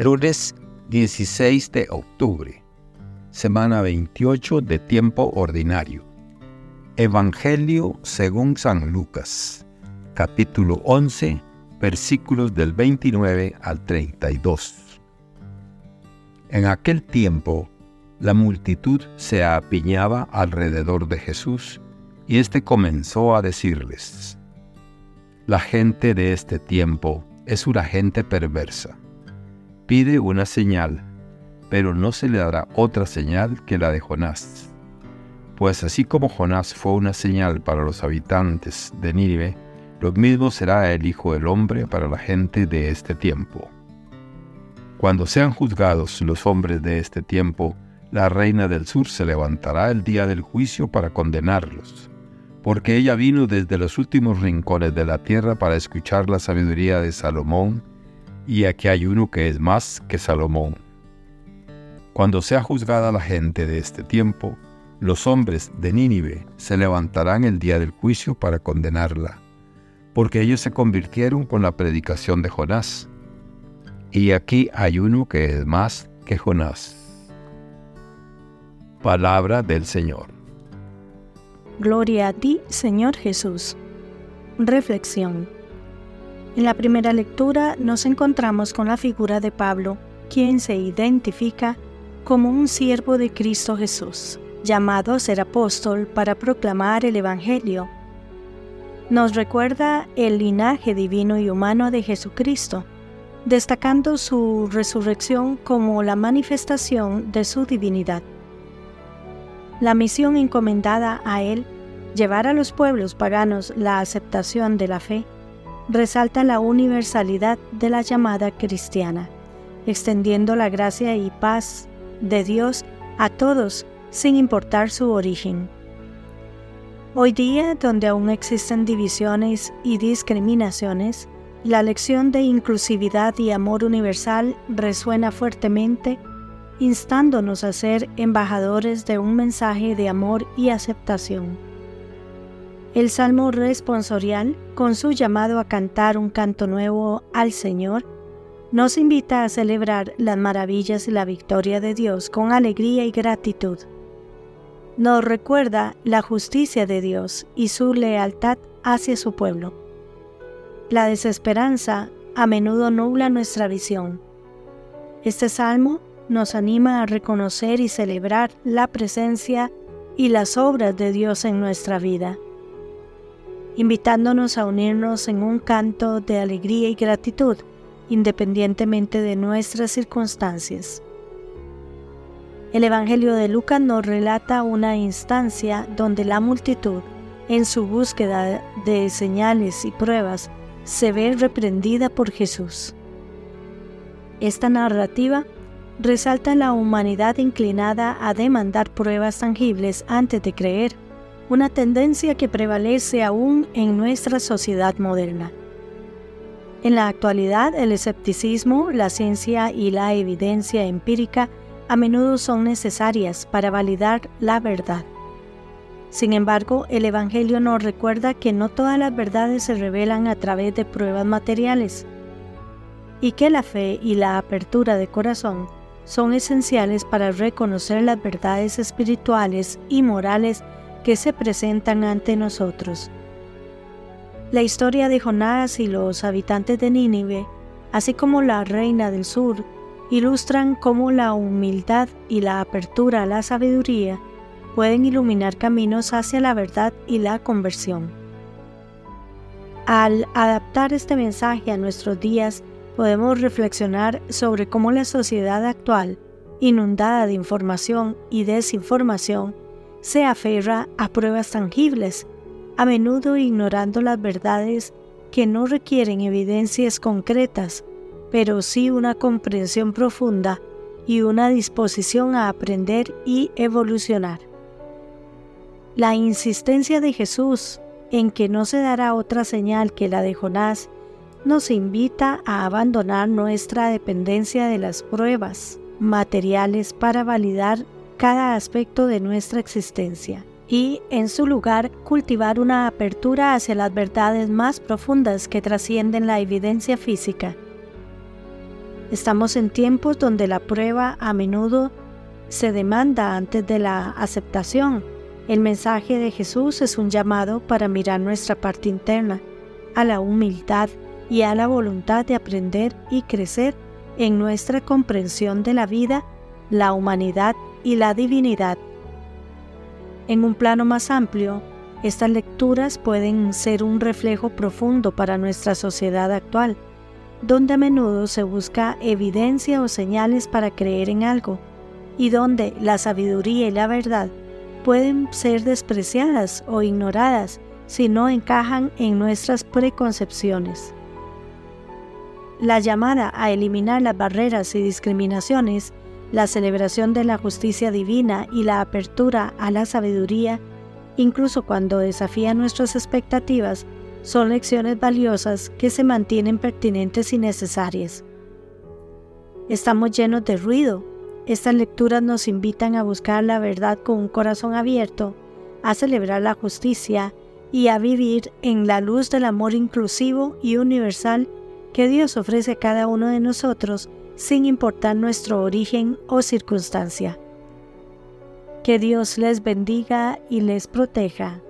Lunes 16 de octubre, semana 28 de tiempo ordinario. Evangelio según San Lucas, capítulo 11, versículos del 29 al 32. En aquel tiempo, la multitud se apiñaba alrededor de Jesús y éste comenzó a decirles, La gente de este tiempo es una gente perversa pide una señal, pero no se le dará otra señal que la de Jonás. Pues así como Jonás fue una señal para los habitantes de Nínive, lo mismo será el Hijo del Hombre para la gente de este tiempo. Cuando sean juzgados los hombres de este tiempo, la reina del sur se levantará el día del juicio para condenarlos, porque ella vino desde los últimos rincones de la tierra para escuchar la sabiduría de Salomón, y aquí hay uno que es más que Salomón. Cuando sea juzgada la gente de este tiempo, los hombres de Nínive se levantarán el día del juicio para condenarla, porque ellos se convirtieron con la predicación de Jonás. Y aquí hay uno que es más que Jonás. Palabra del Señor. Gloria a ti, Señor Jesús. Reflexión. En la primera lectura nos encontramos con la figura de Pablo, quien se identifica como un siervo de Cristo Jesús, llamado a ser apóstol para proclamar el Evangelio. Nos recuerda el linaje divino y humano de Jesucristo, destacando su resurrección como la manifestación de su divinidad. La misión encomendada a él, llevar a los pueblos paganos la aceptación de la fe, resalta la universalidad de la llamada cristiana, extendiendo la gracia y paz de Dios a todos sin importar su origen. Hoy día, donde aún existen divisiones y discriminaciones, la lección de inclusividad y amor universal resuena fuertemente, instándonos a ser embajadores de un mensaje de amor y aceptación. El Salmo responsorial, con su llamado a cantar un canto nuevo al Señor, nos invita a celebrar las maravillas y la victoria de Dios con alegría y gratitud. Nos recuerda la justicia de Dios y su lealtad hacia su pueblo. La desesperanza a menudo nubla nuestra visión. Este salmo nos anima a reconocer y celebrar la presencia y las obras de Dios en nuestra vida invitándonos a unirnos en un canto de alegría y gratitud, independientemente de nuestras circunstancias. El Evangelio de Lucas nos relata una instancia donde la multitud, en su búsqueda de señales y pruebas, se ve reprendida por Jesús. Esta narrativa resalta la humanidad inclinada a demandar pruebas tangibles antes de creer una tendencia que prevalece aún en nuestra sociedad moderna. En la actualidad, el escepticismo, la ciencia y la evidencia empírica a menudo son necesarias para validar la verdad. Sin embargo, el Evangelio nos recuerda que no todas las verdades se revelan a través de pruebas materiales y que la fe y la apertura de corazón son esenciales para reconocer las verdades espirituales y morales se presentan ante nosotros. La historia de Jonás y los habitantes de Nínive, así como la reina del sur, ilustran cómo la humildad y la apertura a la sabiduría pueden iluminar caminos hacia la verdad y la conversión. Al adaptar este mensaje a nuestros días, podemos reflexionar sobre cómo la sociedad actual, inundada de información y desinformación, se aferra a pruebas tangibles, a menudo ignorando las verdades que no requieren evidencias concretas, pero sí una comprensión profunda y una disposición a aprender y evolucionar. La insistencia de Jesús en que no se dará otra señal que la de Jonás nos invita a abandonar nuestra dependencia de las pruebas materiales para validar cada aspecto de nuestra existencia y, en su lugar, cultivar una apertura hacia las verdades más profundas que trascienden la evidencia física. Estamos en tiempos donde la prueba a menudo se demanda antes de la aceptación. El mensaje de Jesús es un llamado para mirar nuestra parte interna, a la humildad y a la voluntad de aprender y crecer en nuestra comprensión de la vida, la humanidad y la divinidad. En un plano más amplio, estas lecturas pueden ser un reflejo profundo para nuestra sociedad actual, donde a menudo se busca evidencia o señales para creer en algo, y donde la sabiduría y la verdad pueden ser despreciadas o ignoradas si no encajan en nuestras preconcepciones. La llamada a eliminar las barreras y discriminaciones, la celebración de la justicia divina y la apertura a la sabiduría, incluso cuando desafía nuestras expectativas, son lecciones valiosas que se mantienen pertinentes y necesarias. Estamos llenos de ruido. Estas lecturas nos invitan a buscar la verdad con un corazón abierto, a celebrar la justicia y a vivir en la luz del amor inclusivo y universal que Dios ofrece a cada uno de nosotros sin importar nuestro origen o circunstancia. Que Dios les bendiga y les proteja.